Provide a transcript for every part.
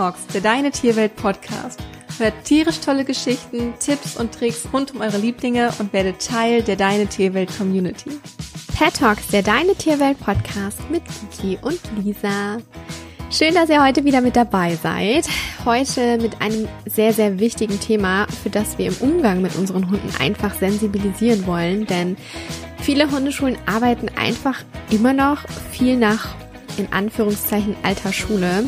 Talks, der Deine Tierwelt Podcast. Hört tierisch tolle Geschichten, Tipps und Tricks rund um eure Lieblinge und werdet Teil der Deine Tierwelt Community. Pet Talks, der Deine Tierwelt Podcast mit Kiki und Lisa. Schön, dass ihr heute wieder mit dabei seid. Heute mit einem sehr, sehr wichtigen Thema, für das wir im Umgang mit unseren Hunden einfach sensibilisieren wollen. Denn viele Hundeschulen arbeiten einfach immer noch viel nach, in Anführungszeichen, alter Schule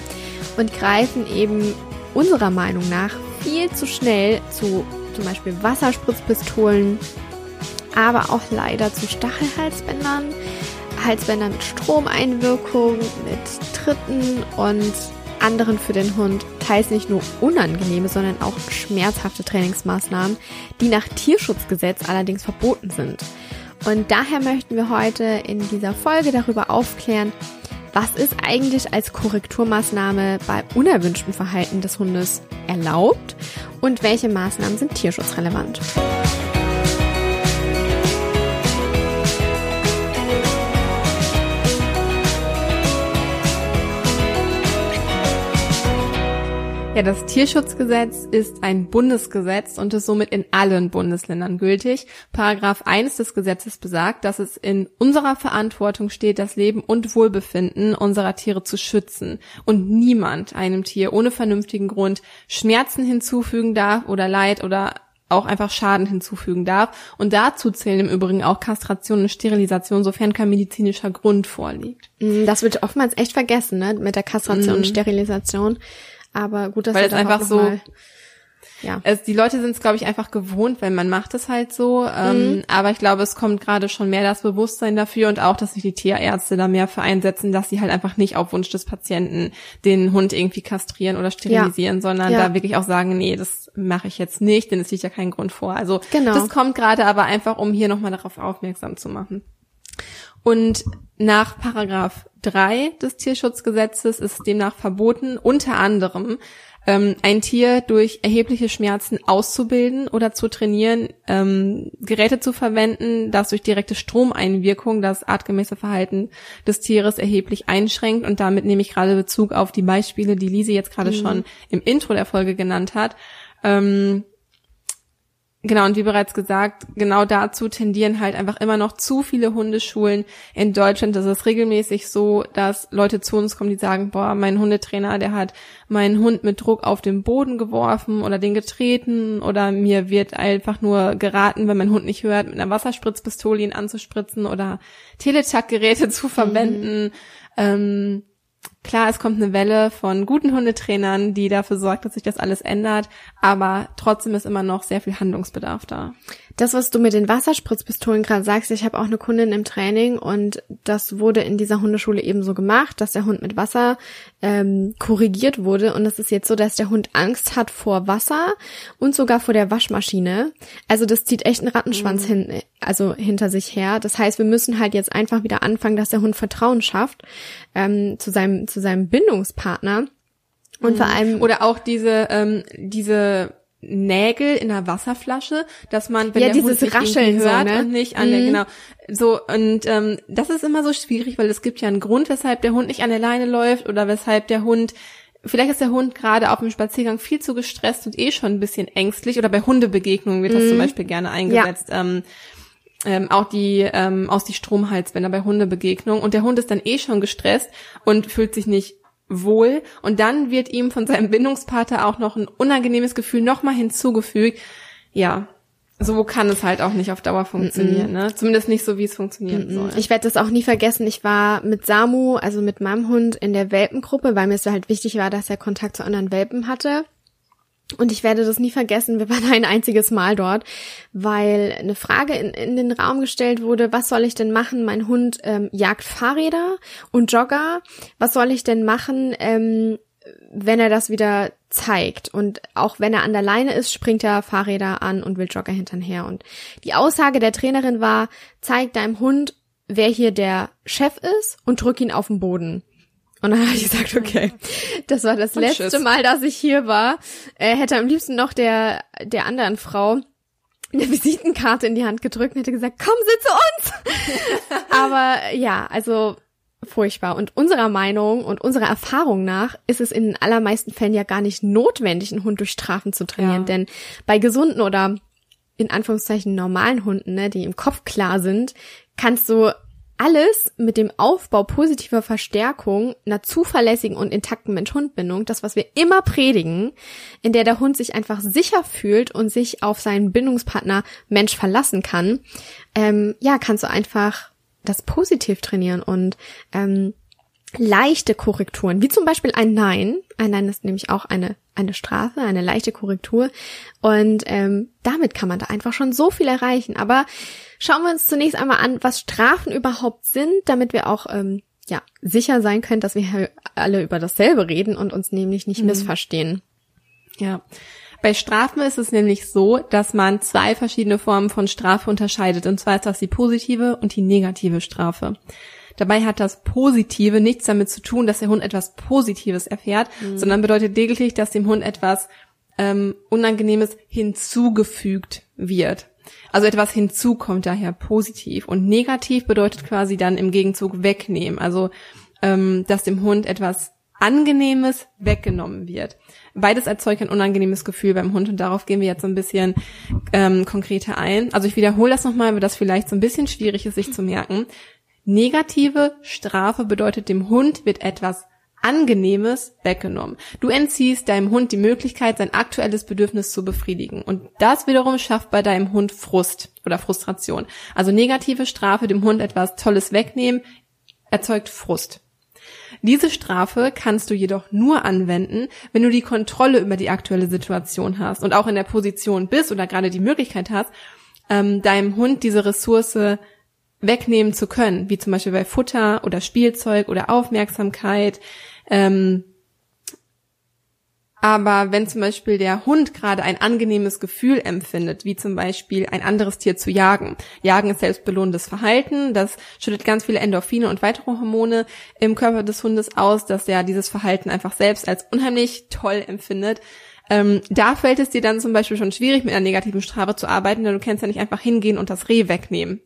und greifen eben unserer Meinung nach viel zu schnell zu zum Beispiel Wasserspritzpistolen, aber auch leider zu Stachelhalsbändern, Halsbänder mit Stromeinwirkung, mit Tritten und anderen für den Hund teils nicht nur unangenehme, sondern auch schmerzhafte Trainingsmaßnahmen, die nach Tierschutzgesetz allerdings verboten sind. Und daher möchten wir heute in dieser Folge darüber aufklären, was ist eigentlich als Korrekturmaßnahme bei unerwünschtem Verhalten des Hundes erlaubt und welche Maßnahmen sind tierschutzrelevant. Ja, das Tierschutzgesetz ist ein Bundesgesetz und ist somit in allen Bundesländern gültig. Paragraph 1 des Gesetzes besagt, dass es in unserer Verantwortung steht, das Leben und Wohlbefinden unserer Tiere zu schützen und niemand einem Tier ohne vernünftigen Grund Schmerzen hinzufügen darf oder Leid oder auch einfach Schaden hinzufügen darf. Und dazu zählen im Übrigen auch Kastration und Sterilisation, sofern kein medizinischer Grund vorliegt. Mm, das wird oftmals echt vergessen, ne? Mit der Kastration mm. und Sterilisation. Aber gut, dass Weil es einfach so, mal, ja. Es, die Leute sind es, glaube ich, einfach gewohnt, wenn man macht es halt so. Ähm, mhm. Aber ich glaube, es kommt gerade schon mehr das Bewusstsein dafür und auch, dass sich die Tierärzte da mehr für einsetzen, dass sie halt einfach nicht auf Wunsch des Patienten den Hund irgendwie kastrieren oder sterilisieren, ja. sondern ja. da wirklich auch sagen, nee, das mache ich jetzt nicht, denn es liegt ja kein Grund vor. Also genau. das kommt gerade aber einfach, um hier nochmal darauf aufmerksam zu machen. Und nach Paragraph 3 des Tierschutzgesetzes ist demnach verboten, unter anderem ähm, ein Tier durch erhebliche Schmerzen auszubilden oder zu trainieren, ähm, Geräte zu verwenden, das durch direkte Stromeinwirkung das artgemäße Verhalten des Tieres erheblich einschränkt. Und damit nehme ich gerade Bezug auf die Beispiele, die Lise jetzt gerade mhm. schon im Intro der Folge genannt hat. Ähm, Genau, und wie bereits gesagt, genau dazu tendieren halt einfach immer noch zu viele Hundeschulen in Deutschland. Das ist regelmäßig so, dass Leute zu uns kommen, die sagen, boah, mein Hundetrainer, der hat meinen Hund mit Druck auf den Boden geworfen oder den getreten oder mir wird einfach nur geraten, wenn mein Hund nicht hört, mit einer Wasserspritzpistole ihn anzuspritzen oder Teletak-Geräte zu verwenden. Mhm. Ähm, Klar, es kommt eine Welle von guten Hundetrainern, die dafür sorgt, dass sich das alles ändert, aber trotzdem ist immer noch sehr viel Handlungsbedarf da. Das, was du mit den Wasserspritzpistolen gerade sagst, ich habe auch eine Kundin im Training und das wurde in dieser Hundeschule eben so gemacht, dass der Hund mit Wasser ähm, korrigiert wurde und es ist jetzt so, dass der Hund Angst hat vor Wasser und sogar vor der Waschmaschine. Also das zieht echt einen Rattenschwanz mhm. hin, also hinter sich her. Das heißt, wir müssen halt jetzt einfach wieder anfangen, dass der Hund Vertrauen schafft ähm, zu seinem zu seinem Bindungspartner und mhm. vor allem oder auch diese ähm, diese Nägel in einer Wasserflasche, dass man, wenn ja, der Hund nicht Rascheln hört so, ne? und nicht an mhm. der, genau, so, und ähm, das ist immer so schwierig, weil es gibt ja einen Grund, weshalb der Hund nicht an der Leine läuft oder weshalb der Hund Vielleicht ist der Hund gerade auf dem Spaziergang viel zu gestresst und eh schon ein bisschen ängstlich oder bei Hundebegegnungen wird das zum mhm. Beispiel gerne eingesetzt. Ja. Ähm, ähm, auch die ähm, aus die Stromhalsbänder bei Hundebegegnungen und der Hund ist dann eh schon gestresst und fühlt sich nicht wohl und dann wird ihm von seinem Bindungspartner auch noch ein unangenehmes Gefühl nochmal hinzugefügt. Ja, so kann es halt auch nicht auf Dauer funktionieren, mm -mm. ne? Zumindest nicht so, wie es funktionieren mm soll. Ich werde das auch nie vergessen. Ich war mit Samu, also mit meinem Hund, in der Welpengruppe, weil mir es halt wichtig war, dass er Kontakt zu anderen Welpen hatte. Und ich werde das nie vergessen. Wir waren ein einziges Mal dort, weil eine Frage in, in den Raum gestellt wurde, was soll ich denn machen? Mein Hund ähm, jagt Fahrräder und Jogger. Was soll ich denn machen, ähm, wenn er das wieder zeigt? Und auch wenn er an der Leine ist, springt er Fahrräder an und will Jogger hinterher. Und die Aussage der Trainerin war, zeig deinem Hund, wer hier der Chef ist und drück ihn auf den Boden. Und dann habe ich gesagt, okay, das war das Und letzte Schiss. Mal, dass ich hier war. Er hätte am liebsten noch der, der anderen Frau eine Visitenkarte in die Hand gedrückt und hätte gesagt, komm, sitze uns. Aber ja, also furchtbar. Und unserer Meinung und unserer Erfahrung nach ist es in den allermeisten Fällen ja gar nicht notwendig, einen Hund durch Strafen zu trainieren. Ja. Denn bei gesunden oder in Anführungszeichen normalen Hunden, ne, die im Kopf klar sind, kannst du alles mit dem Aufbau positiver Verstärkung, einer zuverlässigen und intakten Mensch-Hund-Bindung, das, was wir immer predigen, in der der Hund sich einfach sicher fühlt und sich auf seinen Bindungspartner Mensch verlassen kann, ähm, ja, kannst du einfach das positiv trainieren und ähm, leichte Korrekturen, wie zum Beispiel ein Nein. Ein Nein ist nämlich auch eine, eine Strafe, eine leichte Korrektur. Und ähm, damit kann man da einfach schon so viel erreichen. Aber schauen wir uns zunächst einmal an, was Strafen überhaupt sind, damit wir auch ähm, ja, sicher sein können, dass wir alle über dasselbe reden und uns nämlich nicht mhm. missverstehen. Ja. Bei Strafen ist es nämlich so, dass man zwei verschiedene Formen von Strafe unterscheidet. Und zwar ist das die positive und die negative Strafe. Dabei hat das Positive nichts damit zu tun, dass der Hund etwas Positives erfährt, mhm. sondern bedeutet lediglich, dass dem Hund etwas ähm, Unangenehmes hinzugefügt wird. Also etwas hinzukommt daher positiv. Und negativ bedeutet quasi dann im Gegenzug wegnehmen. Also ähm, dass dem Hund etwas Angenehmes weggenommen wird. Beides erzeugt ein unangenehmes Gefühl beim Hund und darauf gehen wir jetzt so ein bisschen ähm, konkreter ein. Also ich wiederhole das nochmal, weil das vielleicht so ein bisschen schwierig ist, sich zu merken. Negative Strafe bedeutet, dem Hund wird etwas Angenehmes weggenommen. Du entziehst deinem Hund die Möglichkeit, sein aktuelles Bedürfnis zu befriedigen. Und das wiederum schafft bei deinem Hund Frust oder Frustration. Also negative Strafe, dem Hund etwas Tolles wegnehmen, erzeugt Frust. Diese Strafe kannst du jedoch nur anwenden, wenn du die Kontrolle über die aktuelle Situation hast und auch in der Position bist oder gerade die Möglichkeit hast, ähm, deinem Hund diese Ressource wegnehmen zu können, wie zum Beispiel bei Futter oder Spielzeug oder Aufmerksamkeit. Ähm, aber wenn zum Beispiel der Hund gerade ein angenehmes Gefühl empfindet, wie zum Beispiel ein anderes Tier zu jagen, Jagen ist selbstbelohnendes Verhalten, das schüttet ganz viele Endorphine und weitere Hormone im Körper des Hundes aus, dass er dieses Verhalten einfach selbst als unheimlich toll empfindet. Ähm, da fällt es dir dann zum Beispiel schon schwierig, mit einer negativen Strafe zu arbeiten, denn du kannst ja nicht einfach hingehen und das Reh wegnehmen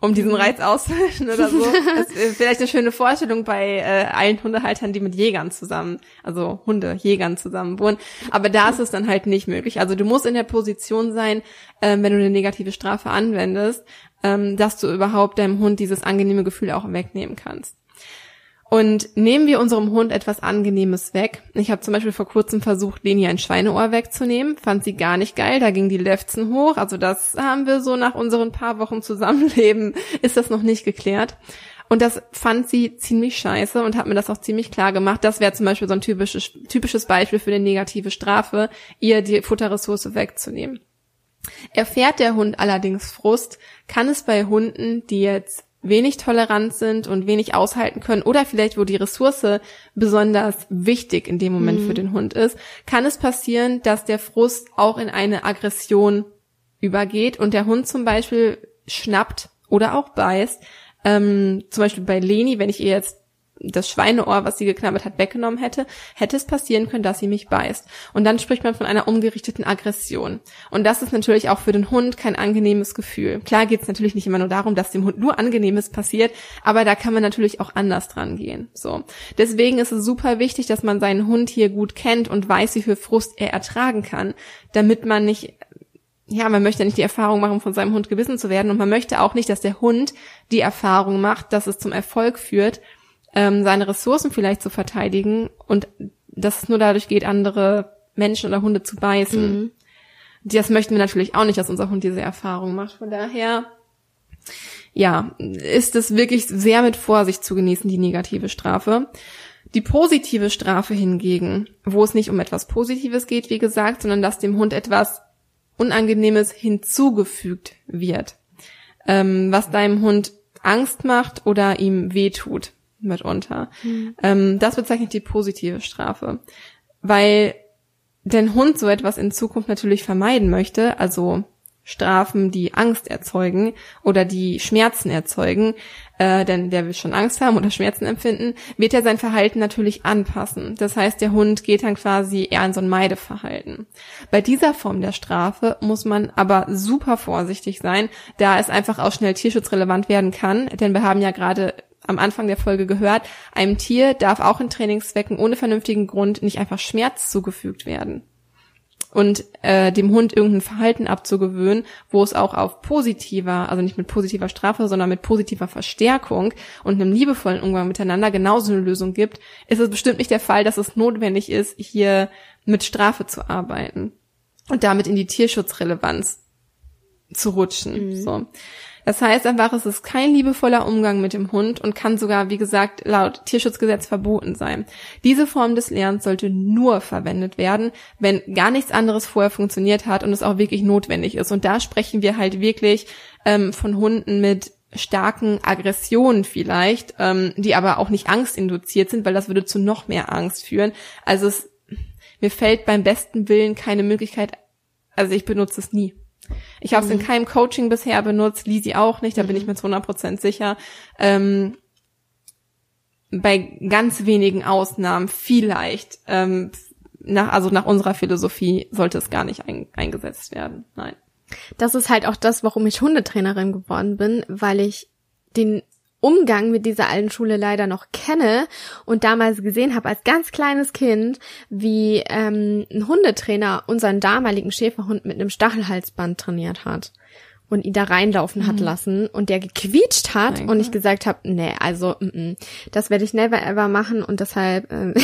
um diesen. Reiz auszulöschen oder so. Das ist vielleicht eine schöne Vorstellung bei äh, allen Hundehaltern, die mit Jägern zusammen, also Hundejägern zusammen wohnen. Aber da ist es dann halt nicht möglich. Also du musst in der Position sein, ähm, wenn du eine negative Strafe anwendest, ähm, dass du überhaupt deinem Hund dieses angenehme Gefühl auch wegnehmen kannst. Und nehmen wir unserem Hund etwas Angenehmes weg. Ich habe zum Beispiel vor kurzem versucht, Leni ein Schweineohr wegzunehmen. Fand sie gar nicht geil. Da ging die Lefzen hoch. Also das haben wir so nach unseren paar Wochen Zusammenleben, ist das noch nicht geklärt. Und das fand sie ziemlich scheiße und hat mir das auch ziemlich klar gemacht. Das wäre zum Beispiel so ein typisches, typisches Beispiel für eine negative Strafe, ihr die Futterressource wegzunehmen. Erfährt der Hund allerdings Frust, kann es bei Hunden, die jetzt wenig tolerant sind und wenig aushalten können oder vielleicht wo die Ressource besonders wichtig in dem Moment mhm. für den Hund ist, kann es passieren, dass der Frust auch in eine Aggression übergeht und der Hund zum Beispiel schnappt oder auch beißt. Ähm, zum Beispiel bei Leni, wenn ich ihr jetzt das Schweineohr, was sie geknabbert hat, weggenommen hätte, hätte es passieren können, dass sie mich beißt. Und dann spricht man von einer umgerichteten Aggression. Und das ist natürlich auch für den Hund kein angenehmes Gefühl. Klar geht es natürlich nicht immer nur darum, dass dem Hund nur Angenehmes passiert, aber da kann man natürlich auch anders dran gehen. So. Deswegen ist es super wichtig, dass man seinen Hund hier gut kennt und weiß, wie viel Frust er ertragen kann, damit man nicht ja, man möchte nicht die Erfahrung machen, von seinem Hund gewissen zu werden und man möchte auch nicht, dass der Hund die Erfahrung macht, dass es zum Erfolg führt, ähm, seine Ressourcen vielleicht zu verteidigen und dass es nur dadurch geht, andere Menschen oder Hunde zu beißen. Mhm. Das möchten wir natürlich auch nicht, dass unser Hund diese Erfahrung macht. Von daher, ja, ist es wirklich sehr mit Vorsicht zu genießen, die negative Strafe. Die positive Strafe hingegen, wo es nicht um etwas Positives geht, wie gesagt, sondern dass dem Hund etwas Unangenehmes hinzugefügt wird, ähm, was deinem Hund Angst macht oder ihm wehtut mitunter. Mhm. Ähm, das bezeichnet die positive Strafe. Weil der Hund so etwas in Zukunft natürlich vermeiden möchte, also Strafen, die Angst erzeugen oder die Schmerzen erzeugen, äh, denn der will schon Angst haben oder Schmerzen empfinden, wird er sein Verhalten natürlich anpassen. Das heißt, der Hund geht dann quasi eher in so ein Meideverhalten. Bei dieser Form der Strafe muss man aber super vorsichtig sein, da es einfach auch schnell tierschutzrelevant werden kann, denn wir haben ja gerade am Anfang der Folge gehört, einem Tier darf auch in Trainingszwecken ohne vernünftigen Grund nicht einfach Schmerz zugefügt werden. Und äh, dem Hund irgendein Verhalten abzugewöhnen, wo es auch auf positiver, also nicht mit positiver Strafe, sondern mit positiver Verstärkung und einem liebevollen Umgang miteinander genauso eine Lösung gibt, ist es bestimmt nicht der Fall, dass es notwendig ist, hier mit Strafe zu arbeiten und damit in die Tierschutzrelevanz zu rutschen. Mhm. So. Das heißt einfach, es ist kein liebevoller Umgang mit dem Hund und kann sogar, wie gesagt, laut Tierschutzgesetz verboten sein. Diese Form des Lernens sollte nur verwendet werden, wenn gar nichts anderes vorher funktioniert hat und es auch wirklich notwendig ist. Und da sprechen wir halt wirklich ähm, von Hunden mit starken Aggressionen vielleicht, ähm, die aber auch nicht angstinduziert sind, weil das würde zu noch mehr Angst führen. Also es, mir fällt beim besten Willen keine Möglichkeit, also ich benutze es nie. Ich habe es mhm. in keinem Coaching bisher benutzt, Lisi auch nicht, da mhm. bin ich mir zu 100% sicher. Ähm, bei ganz wenigen Ausnahmen vielleicht, ähm, nach, also nach unserer Philosophie sollte es gar nicht ein, eingesetzt werden. Nein. Das ist halt auch das, warum ich Hundetrainerin geworden bin, weil ich den Umgang mit dieser alten Schule leider noch kenne und damals gesehen habe als ganz kleines Kind, wie ähm, ein Hundetrainer unseren damaligen Schäferhund mit einem Stachelhalsband trainiert hat und ihn da reinlaufen mhm. hat lassen und der gequietscht hat Mein und Gott. ich gesagt habe, nee, also mm -mm, das werde ich never ever machen und deshalb äh,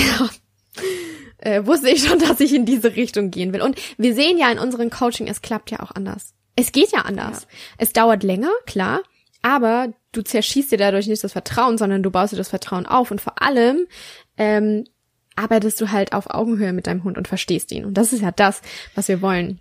äh, wusste ich schon, dass ich in diese Richtung gehen will. Und wir sehen ja in unserem Coaching, es klappt ja auch anders. Es geht ja anders. Ja. Es dauert länger, klar, aber du zerschießt dir dadurch nicht das Vertrauen, sondern du baust dir das Vertrauen auf und vor allem ähm, arbeitest du halt auf Augenhöhe mit deinem Hund und verstehst ihn. Und das ist ja das, was wir wollen.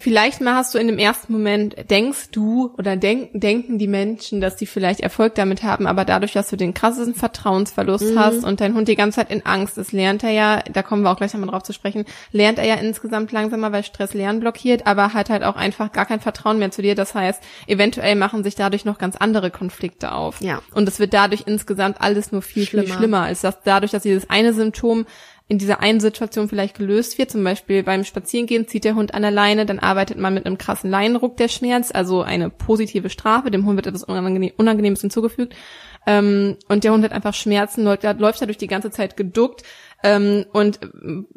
Vielleicht mal hast du in dem ersten Moment, denkst du oder denk, denken die Menschen, dass die vielleicht Erfolg damit haben, aber dadurch, dass du den krassesten Vertrauensverlust mhm. hast und dein Hund die ganze Zeit in Angst ist, lernt er ja, da kommen wir auch gleich nochmal drauf zu sprechen, lernt er ja insgesamt langsamer, weil Stress Lernen blockiert, aber hat halt auch einfach gar kein Vertrauen mehr zu dir. Das heißt, eventuell machen sich dadurch noch ganz andere Konflikte auf. Ja. Und es wird dadurch insgesamt alles nur viel, schlimmer. viel schlimmer, als dass dadurch, dass dieses eine Symptom in dieser einen Situation vielleicht gelöst wird. Zum Beispiel beim Spazierengehen zieht der Hund an der Leine, dann arbeitet man mit einem krassen Leinenruck der Schmerz, also eine positive Strafe. Dem Hund wird etwas Unangenehmes hinzugefügt. Ähm, und der Hund hat einfach Schmerzen, läuft, läuft dadurch die ganze Zeit geduckt ähm, und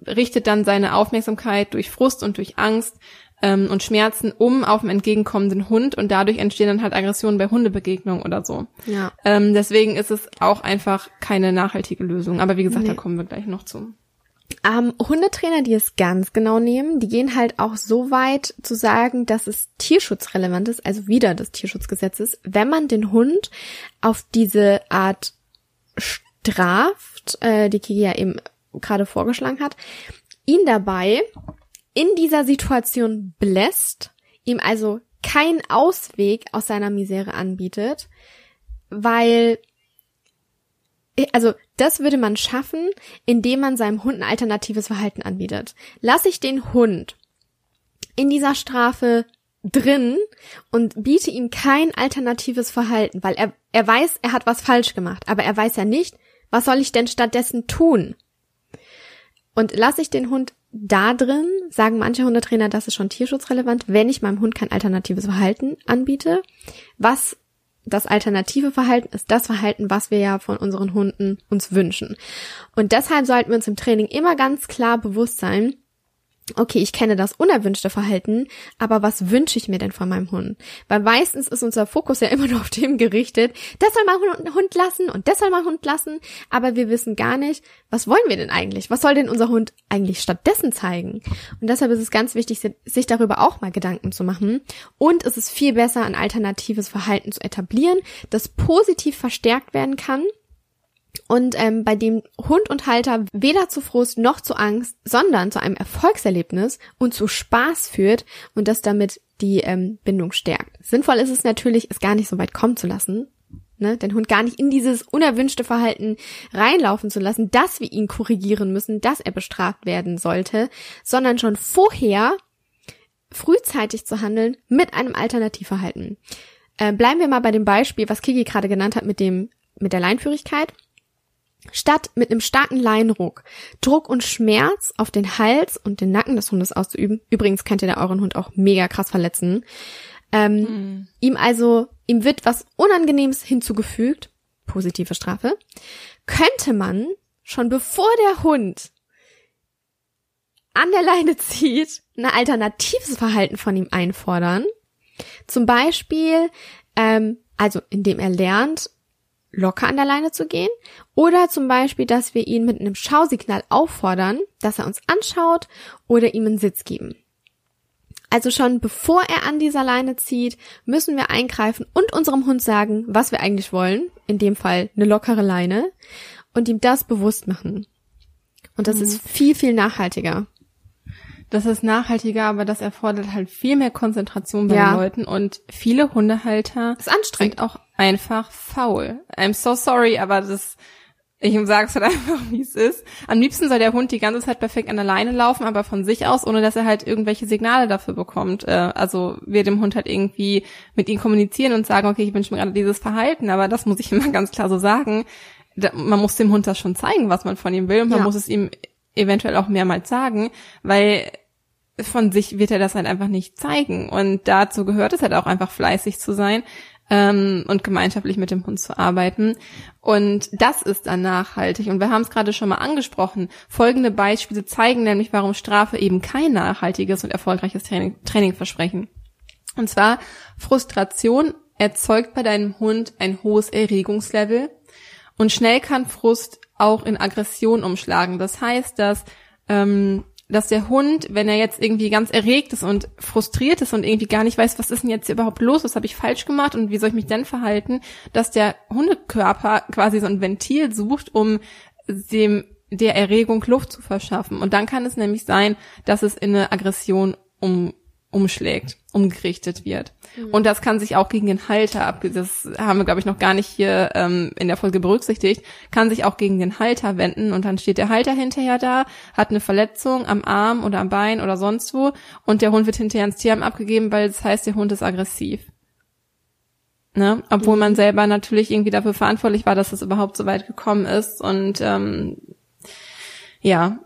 richtet dann seine Aufmerksamkeit durch Frust und durch Angst ähm, und Schmerzen um auf den entgegenkommenden Hund und dadurch entstehen dann halt Aggressionen bei Hundebegegnungen oder so. Ja. Ähm, deswegen ist es auch einfach keine nachhaltige Lösung. Aber wie gesagt, nee. da kommen wir gleich noch zu. Ähm, Hundetrainer, die es ganz genau nehmen, die gehen halt auch so weit zu sagen, dass es tierschutzrelevant ist, also wieder des Tierschutzgesetzes, wenn man den Hund auf diese Art straft, äh, die Kiki ja eben gerade vorgeschlagen hat, ihn dabei in dieser Situation bläst, ihm also keinen Ausweg aus seiner Misere anbietet, weil also das würde man schaffen, indem man seinem Hund ein alternatives Verhalten anbietet. Lass ich den Hund in dieser Strafe drin und biete ihm kein alternatives Verhalten, weil er, er weiß, er hat was falsch gemacht, aber er weiß ja nicht, was soll ich denn stattdessen tun? Und lasse ich den Hund da drin, sagen manche Hundetrainer, das ist schon tierschutzrelevant, wenn ich meinem Hund kein alternatives Verhalten anbiete, was das alternative Verhalten ist das Verhalten, was wir ja von unseren Hunden uns wünschen. Und deshalb sollten wir uns im Training immer ganz klar bewusst sein, okay, ich kenne das unerwünschte Verhalten, aber was wünsche ich mir denn von meinem Hund? Weil meistens ist unser Fokus ja immer nur auf dem gerichtet, das soll mein Hund lassen und das soll mein Hund lassen, aber wir wissen gar nicht, was wollen wir denn eigentlich? Was soll denn unser Hund eigentlich stattdessen zeigen? Und deshalb ist es ganz wichtig, sich darüber auch mal Gedanken zu machen. Und es ist viel besser, ein alternatives Verhalten zu etablieren, das positiv verstärkt werden kann und ähm, bei dem Hund und Halter weder zu Frust noch zu Angst, sondern zu einem Erfolgserlebnis und zu Spaß führt und das damit die ähm, Bindung stärkt. Sinnvoll ist es natürlich, es gar nicht so weit kommen zu lassen, ne? den Hund gar nicht in dieses unerwünschte Verhalten reinlaufen zu lassen, dass wir ihn korrigieren müssen, dass er bestraft werden sollte, sondern schon vorher frühzeitig zu handeln mit einem Alternativverhalten. Äh, bleiben wir mal bei dem Beispiel, was Kiki gerade genannt hat mit dem mit der Leinführigkeit. Statt mit einem starken Leinruck Druck und Schmerz auf den Hals und den Nacken des Hundes auszuüben, übrigens könnt ihr da euren Hund auch mega krass verletzen, ähm, mhm. ihm also, ihm wird was Unangenehmes hinzugefügt positive Strafe, könnte man schon bevor der Hund an der Leine zieht, ein alternatives Verhalten von ihm einfordern. Zum Beispiel, ähm, also indem er lernt, locker an der Leine zu gehen. Oder zum Beispiel, dass wir ihn mit einem Schausignal auffordern, dass er uns anschaut oder ihm einen Sitz geben. Also schon bevor er an dieser Leine zieht, müssen wir eingreifen und unserem Hund sagen, was wir eigentlich wollen. In dem Fall eine lockere Leine. Und ihm das bewusst machen. Und das mhm. ist viel, viel nachhaltiger. Das ist nachhaltiger, aber das erfordert halt viel mehr Konzentration bei ja. den Leuten und viele Hundehalter ist anstrengend. sind auch einfach faul. I'm so sorry, aber das, ich sag's halt einfach, wie es ist. Am liebsten soll der Hund die ganze Zeit perfekt an der Leine laufen, aber von sich aus, ohne dass er halt irgendwelche Signale dafür bekommt. Äh, also wir dem Hund halt irgendwie mit ihm kommunizieren und sagen, okay, ich wünsche mir gerade dieses Verhalten, aber das muss ich immer ganz klar so sagen. Man muss dem Hund das schon zeigen, was man von ihm will und man ja. muss es ihm eventuell auch mehrmals sagen, weil von sich wird er das halt einfach nicht zeigen. Und dazu gehört es halt auch einfach fleißig zu sein ähm, und gemeinschaftlich mit dem Hund zu arbeiten. Und das ist dann nachhaltig. Und wir haben es gerade schon mal angesprochen. Folgende Beispiele zeigen nämlich, warum Strafe eben kein nachhaltiges und erfolgreiches Training, Training versprechen. Und zwar Frustration erzeugt bei deinem Hund ein hohes Erregungslevel und schnell kann Frust auch in Aggression umschlagen. Das heißt, dass ähm, dass der Hund, wenn er jetzt irgendwie ganz erregt ist und frustriert ist und irgendwie gar nicht weiß, was ist denn jetzt überhaupt los, was habe ich falsch gemacht und wie soll ich mich denn verhalten, dass der Hundekörper quasi so ein Ventil sucht, um dem der Erregung Luft zu verschaffen. Und dann kann es nämlich sein, dass es in eine Aggression um umschlägt, umgerichtet wird. Mhm. Und das kann sich auch gegen den Halter ab, das haben wir, glaube ich, noch gar nicht hier ähm, in der Folge berücksichtigt, kann sich auch gegen den Halter wenden und dann steht der Halter hinterher da, hat eine Verletzung am Arm oder am Bein oder sonst wo und der Hund wird hinterher ins Tierheim abgegeben, weil das heißt, der Hund ist aggressiv. Ne? Obwohl mhm. man selber natürlich irgendwie dafür verantwortlich war, dass es überhaupt so weit gekommen ist und ähm, ja,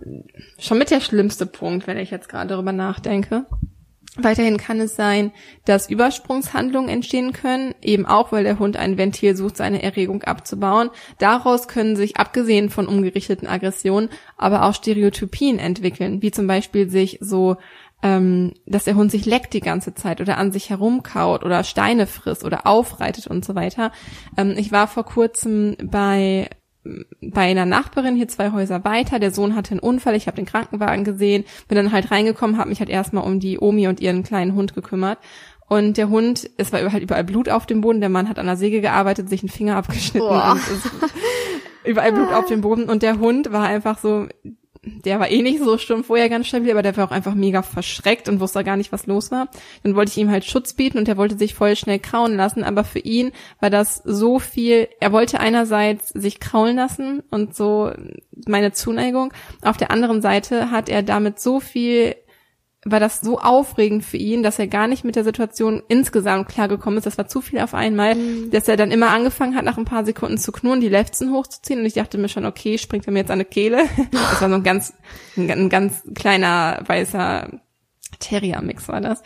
schon mit der schlimmste Punkt, wenn ich jetzt gerade darüber nachdenke. Weiterhin kann es sein, dass Übersprungshandlungen entstehen können, eben auch, weil der Hund ein Ventil sucht, seine Erregung abzubauen. Daraus können sich, abgesehen von umgerichteten Aggressionen, aber auch Stereotypien entwickeln, wie zum Beispiel sich so, ähm, dass der Hund sich leckt die ganze Zeit oder an sich herumkaut oder Steine frisst oder aufreitet und so weiter. Ähm, ich war vor kurzem bei bei einer Nachbarin hier zwei Häuser weiter. Der Sohn hatte einen Unfall, ich habe den Krankenwagen gesehen, bin dann halt reingekommen, habe mich halt erstmal um die Omi und ihren kleinen Hund gekümmert. Und der Hund, es war halt überall Blut auf dem Boden. Der Mann hat an der Säge gearbeitet, sich einen Finger abgeschnitten. und überall Blut auf dem Boden. Und der Hund war einfach so, der war eh nicht so stumpf vorher ganz stabil, aber der war auch einfach mega verschreckt und wusste gar nicht, was los war. Dann wollte ich ihm halt Schutz bieten und er wollte sich voll schnell krauen lassen, aber für ihn war das so viel, er wollte einerseits sich kraulen lassen und so meine Zuneigung, auf der anderen Seite hat er damit so viel war das so aufregend für ihn, dass er gar nicht mit der Situation insgesamt klargekommen ist. Das war zu viel auf einmal, mhm. dass er dann immer angefangen hat, nach ein paar Sekunden zu knurren, die Lefzen hochzuziehen. Und ich dachte mir schon, okay, springt er mir jetzt an die Kehle. Das war so ein ganz, ein, ein ganz kleiner weißer Terrier-Mix war das.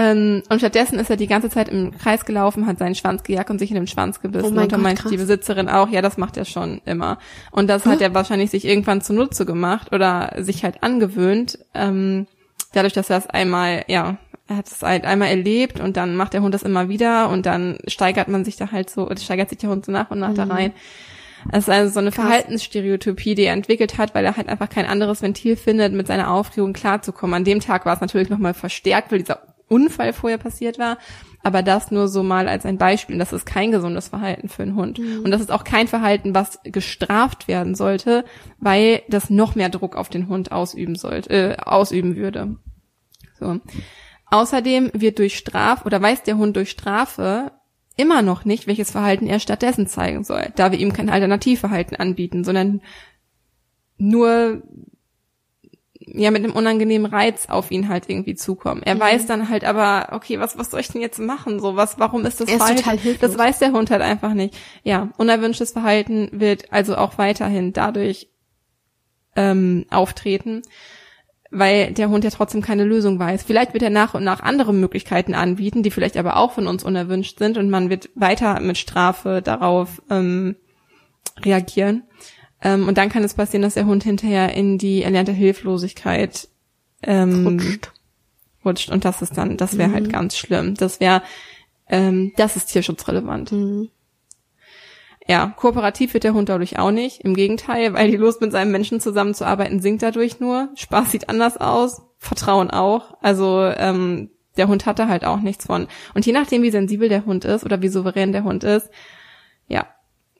Ähm, und stattdessen ist er die ganze Zeit im Kreis gelaufen, hat seinen Schwanz gejagt und sich in den Schwanz gebissen. Oh und dann meinte die Besitzerin auch, ja, das macht er schon immer. Und das hat er wahrscheinlich sich irgendwann zunutze gemacht oder sich halt angewöhnt. Ähm, dadurch, dass er es einmal, ja, er hat es halt einmal erlebt und dann macht der Hund das immer wieder und dann steigert man sich da halt so, steigert sich der Hund so nach und nach mhm. da rein. Es ist also so eine Krass. Verhaltensstereotypie, die er entwickelt hat, weil er halt einfach kein anderes Ventil findet, mit seiner Aufregung klarzukommen. An dem Tag war es natürlich nochmal verstärkt, weil dieser Unfall vorher passiert war. Aber das nur so mal als ein Beispiel. Das ist kein gesundes Verhalten für einen Hund. Mhm. Und das ist auch kein Verhalten, was gestraft werden sollte, weil das noch mehr Druck auf den Hund ausüben sollte, äh, ausüben würde. So. Außerdem wird durch Straf oder weiß der Hund durch Strafe immer noch nicht, welches Verhalten er stattdessen zeigen soll, da wir ihm kein Alternativverhalten anbieten, sondern nur ja mit einem unangenehmen Reiz auf ihn halt irgendwie zukommen. Er mhm. weiß dann halt aber, okay, was was soll ich denn jetzt machen? So was, warum ist das er Verhalten? total hilflos. Das weiß der Hund halt einfach nicht. Ja, unerwünschtes Verhalten wird also auch weiterhin dadurch ähm, auftreten, weil der Hund ja trotzdem keine Lösung weiß. Vielleicht wird er nach und nach andere Möglichkeiten anbieten, die vielleicht aber auch von uns unerwünscht sind und man wird weiter mit Strafe darauf ähm, reagieren. Ähm, und dann kann es passieren, dass der Hund hinterher in die erlernte Hilflosigkeit ähm, rutscht. rutscht. Und das ist dann, das wäre halt mhm. halt ganz schlimm. Das wäre, ähm, das ist tierschutzrelevant. Mhm. Ja, kooperativ wird der Hund dadurch auch nicht. Im Gegenteil, weil die Lust mit seinem Menschen zusammenzuarbeiten sinkt dadurch nur. Spaß sieht anders aus, Vertrauen auch. Also ähm, der Hund hat da halt auch nichts von. Und je nachdem, wie sensibel der Hund ist oder wie souverän der Hund ist, ja,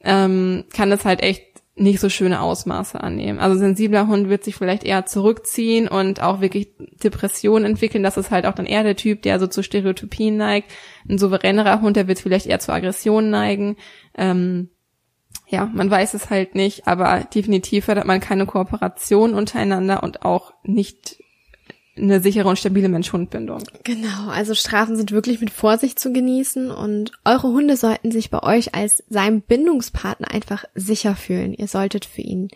ähm, kann es halt echt nicht so schöne Ausmaße annehmen. Also sensibler Hund wird sich vielleicht eher zurückziehen und auch wirklich Depressionen entwickeln. Das ist halt auch dann eher der Typ, der so zu Stereotypien neigt. Ein souveränerer Hund, der wird vielleicht eher zu Aggressionen neigen. Ähm, ja, man weiß es halt nicht, aber definitiv fördert man keine Kooperation untereinander und auch nicht eine sichere und stabile Mensch-Hund-Bindung. Genau, also Strafen sind wirklich mit Vorsicht zu genießen und eure Hunde sollten sich bei euch als seinem Bindungspartner einfach sicher fühlen. Ihr solltet für ihn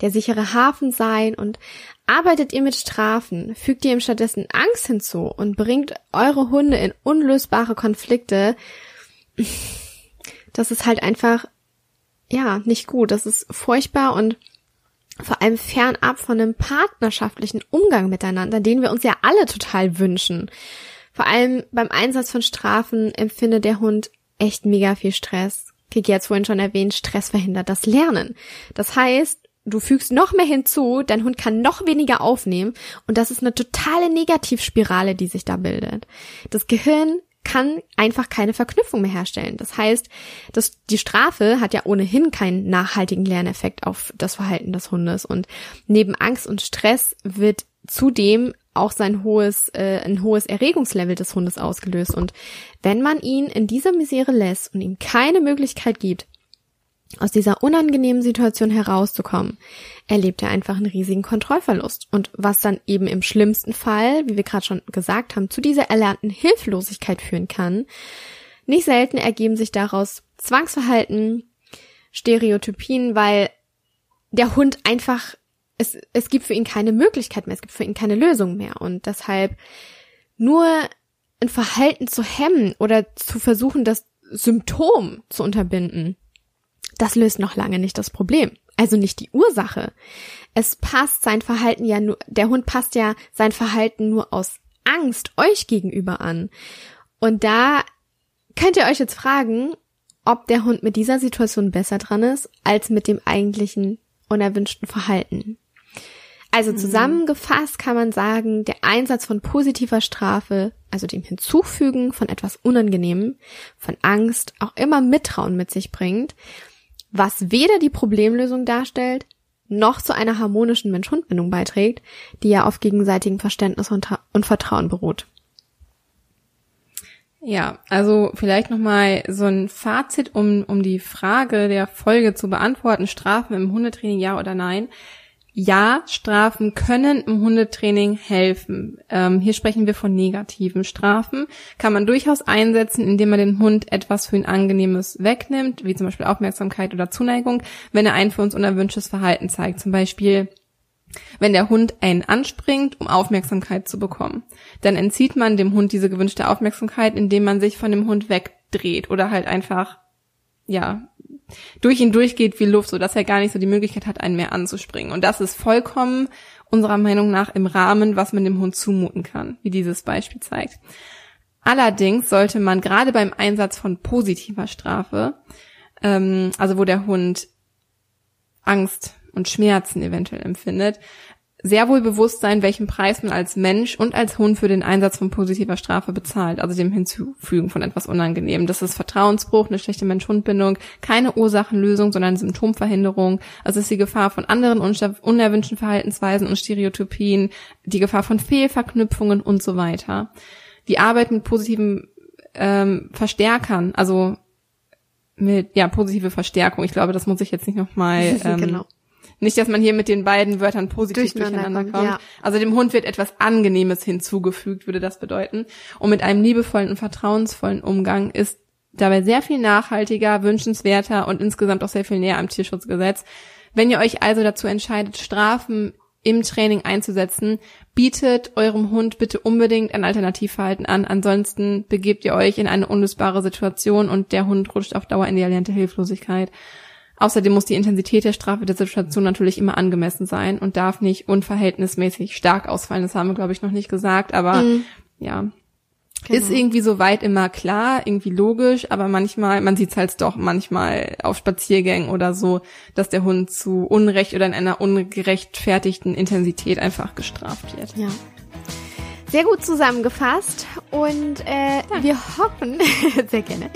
der sichere Hafen sein und arbeitet ihr mit Strafen, fügt ihr ihm stattdessen Angst hinzu und bringt eure Hunde in unlösbare Konflikte. Das ist halt einfach, ja, nicht gut. Das ist furchtbar und vor allem fernab von einem partnerschaftlichen Umgang miteinander, den wir uns ja alle total wünschen. Vor allem beim Einsatz von Strafen empfindet der Hund echt mega viel Stress. Kiki hat es vorhin schon erwähnt, Stress verhindert das Lernen. Das heißt, du fügst noch mehr hinzu, dein Hund kann noch weniger aufnehmen und das ist eine totale Negativspirale, die sich da bildet. Das Gehirn kann einfach keine Verknüpfung mehr herstellen. Das heißt, dass die Strafe hat ja ohnehin keinen nachhaltigen Lerneffekt auf das Verhalten des Hundes und neben Angst und Stress wird zudem auch sein hohes, äh, ein hohes Erregungslevel des Hundes ausgelöst. Und wenn man ihn in dieser Misere lässt und ihm keine Möglichkeit gibt, aus dieser unangenehmen Situation herauszukommen, erlebt er einfach einen riesigen Kontrollverlust. Und was dann eben im schlimmsten Fall, wie wir gerade schon gesagt haben, zu dieser erlernten Hilflosigkeit führen kann. Nicht selten ergeben sich daraus Zwangsverhalten, Stereotypien, weil der Hund einfach, es, es gibt für ihn keine Möglichkeit mehr, es gibt für ihn keine Lösung mehr. Und deshalb nur ein Verhalten zu hemmen oder zu versuchen, das Symptom zu unterbinden, das löst noch lange nicht das Problem. Also nicht die Ursache. Es passt sein Verhalten ja nur, der Hund passt ja sein Verhalten nur aus Angst euch gegenüber an. Und da könnt ihr euch jetzt fragen, ob der Hund mit dieser Situation besser dran ist, als mit dem eigentlichen unerwünschten Verhalten. Also mhm. zusammengefasst kann man sagen, der Einsatz von positiver Strafe, also dem Hinzufügen von etwas Unangenehmem, von Angst, auch immer Misstrauen mit sich bringt, was weder die Problemlösung darstellt, noch zu einer harmonischen Mensch-Hund-Bindung beiträgt, die ja auf gegenseitigem Verständnis und, und Vertrauen beruht. Ja, also vielleicht nochmal so ein Fazit, um, um die Frage der Folge zu beantworten, Strafen im Hundetraining ja oder nein ja, Strafen können im Hundetraining helfen. Ähm, hier sprechen wir von negativen Strafen. Kann man durchaus einsetzen, indem man den Hund etwas für ihn Angenehmes wegnimmt, wie zum Beispiel Aufmerksamkeit oder Zuneigung, wenn er ein für uns unerwünschtes Verhalten zeigt. Zum Beispiel, wenn der Hund einen anspringt, um Aufmerksamkeit zu bekommen. Dann entzieht man dem Hund diese gewünschte Aufmerksamkeit, indem man sich von dem Hund wegdreht oder halt einfach ja, durch ihn durchgeht wie Luft, so dass er gar nicht so die Möglichkeit hat, einen mehr anzuspringen. Und das ist vollkommen unserer Meinung nach im Rahmen, was man dem Hund zumuten kann, wie dieses Beispiel zeigt. Allerdings sollte man gerade beim Einsatz von positiver Strafe, ähm, also wo der Hund Angst und Schmerzen eventuell empfindet, sehr wohl bewusst sein, welchen Preis man als Mensch und als Hund für den Einsatz von positiver Strafe bezahlt, also dem Hinzufügen von etwas Unangenehm. Das ist Vertrauensbruch, eine schlechte Mensch-Hund-Bindung, keine Ursachenlösung, sondern Symptomverhinderung. Also ist die Gefahr von anderen unerwünschten Verhaltensweisen und Stereotypien, die Gefahr von Fehlverknüpfungen und so weiter. Die Arbeit mit positiven ähm, Verstärkern, also mit ja positive Verstärkung. Ich glaube, das muss ich jetzt nicht nochmal ähm, genau nicht, dass man hier mit den beiden Wörtern positiv durcheinander, durcheinander kommt. Ja. Also dem Hund wird etwas Angenehmes hinzugefügt, würde das bedeuten. Und mit einem liebevollen und vertrauensvollen Umgang ist dabei sehr viel nachhaltiger, wünschenswerter und insgesamt auch sehr viel näher am Tierschutzgesetz. Wenn ihr euch also dazu entscheidet, Strafen im Training einzusetzen, bietet eurem Hund bitte unbedingt ein Alternativverhalten an. Ansonsten begebt ihr euch in eine unlösbare Situation und der Hund rutscht auf Dauer in die erlernte Hilflosigkeit. Außerdem muss die Intensität der Strafe der Situation natürlich immer angemessen sein und darf nicht unverhältnismäßig stark ausfallen. Das haben wir, glaube ich, noch nicht gesagt, aber mhm. ja. Genau. Ist irgendwie soweit immer klar, irgendwie logisch, aber manchmal, man sieht es halt doch manchmal auf Spaziergängen oder so, dass der Hund zu Unrecht oder in einer ungerechtfertigten Intensität einfach gestraft wird. Ja. Sehr gut zusammengefasst und äh, wir hoffen, sehr gerne,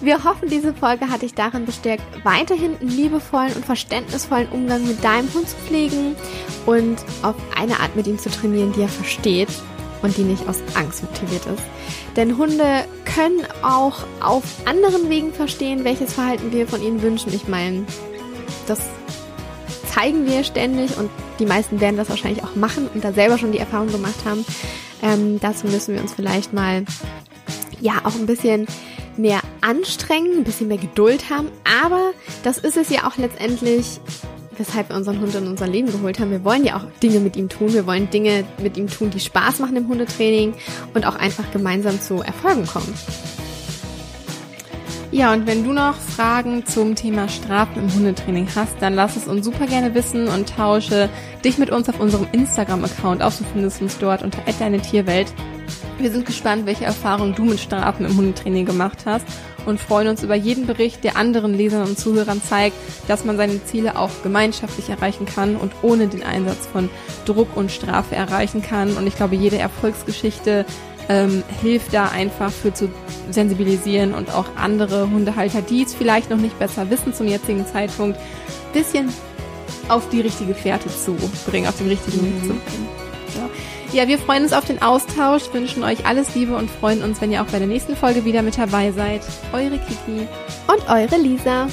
wir hoffen, diese Folge hat dich darin bestärkt, weiterhin einen liebevollen und verständnisvollen Umgang mit deinem Hund zu pflegen und auf eine Art mit ihm zu trainieren, die er versteht und die nicht aus Angst motiviert ist. Denn Hunde können auch auf anderen Wegen verstehen, welches Verhalten wir von ihnen wünschen. Ich meine, das zeigen wir ständig und die meisten werden das wahrscheinlich auch machen und da selber schon die Erfahrung gemacht haben. Ähm, dazu müssen wir uns vielleicht mal ja auch ein bisschen mehr anstrengen, ein bisschen mehr Geduld haben. Aber das ist es ja auch letztendlich, weshalb wir unseren Hund in unser Leben geholt haben. Wir wollen ja auch Dinge mit ihm tun. Wir wollen Dinge mit ihm tun, die Spaß machen im Hundetraining und auch einfach gemeinsam zu Erfolgen kommen. Ja, und wenn du noch Fragen zum Thema Strafen im Hundetraining hast, dann lass es uns super gerne wissen und tausche dich mit uns auf unserem Instagram-Account aus. Du findest uns dort unter deine Tierwelt. Wir sind gespannt, welche Erfahrungen du mit Strafen im Hundetraining gemacht hast und freuen uns über jeden Bericht, der anderen Lesern und Zuhörern zeigt, dass man seine Ziele auch gemeinschaftlich erreichen kann und ohne den Einsatz von Druck und Strafe erreichen kann. Und ich glaube, jede Erfolgsgeschichte ähm, hilft da einfach für zu sensibilisieren und auch andere Hundehalter, die es vielleicht noch nicht besser wissen zum jetzigen Zeitpunkt, bisschen auf die richtige Fährte zu bringen, auf den richtigen Weg mhm. zu bringen. Ja. ja, wir freuen uns auf den Austausch, wünschen euch alles Liebe und freuen uns, wenn ihr auch bei der nächsten Folge wieder mit dabei seid. Eure Kiki und eure Lisa.